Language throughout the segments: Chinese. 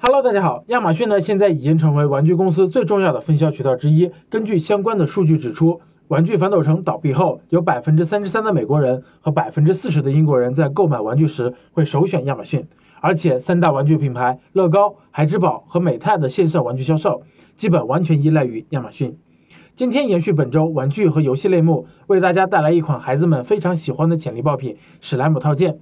Hello，大家好。亚马逊呢，现在已经成为玩具公司最重要的分销渠道之一。根据相关的数据指出，玩具反斗城倒闭后，有百分之三十三的美国人和百分之四十的英国人在购买玩具时会首选亚马逊。而且，三大玩具品牌乐高、孩之宝和美泰的线上玩具销售，基本完全依赖于亚马逊。今天延续本周玩具和游戏类目，为大家带来一款孩子们非常喜欢的潜力爆品——史莱姆套件。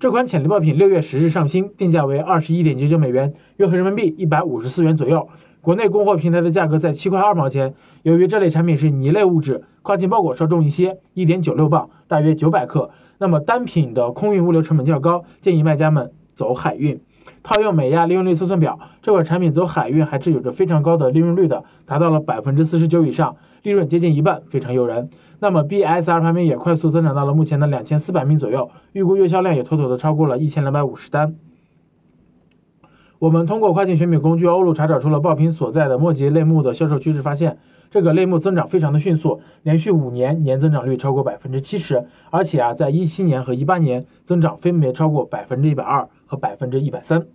这款潜力爆品六月十日上新，定价为二十一点九九美元，约合人民币一百五十四元左右。国内供货平台的价格在七块二毛钱。由于这类产品是泥类物质，跨境包裹稍重一些，一点九六磅，大约九百克。那么单品的空运物流成本较高，建议卖家们走海运。套用美亚利润率测算表，这款产品走海运还是有着非常高的利润率的，达到了百分之四十九以上，利润接近一半，非常诱人。那么 BSR 排名也快速增长到了目前的两千四百名左右，预估月销量也妥妥的超过了一千两百五十单。我们通过跨境选品工具欧路查找出了爆品所在的末级类目的销售趋势，发现这个类目增长非常的迅速，连续五年年增长率超过百分之七十，而且啊，在一七年和一八年增长分别超过百分之一百二和百分之一百三。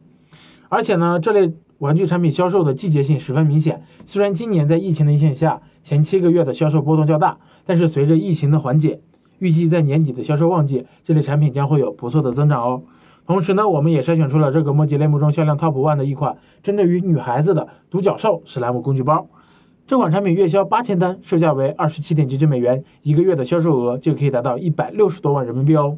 而且呢，这类玩具产品销售的季节性十分明显。虽然今年在疫情的影响下，前七个月的销售波动较大，但是随着疫情的缓解，预计在年底的销售旺季，这类产品将会有不错的增长哦。同时呢，我们也筛选出了这个墨迹类目中销量 TOP ONE 的一款，针对于女孩子的独角兽史莱姆工具包。这款产品月销八千单，售价为二十七点九九美元，一个月的销售额就可以达到一百六十多万人民币哦。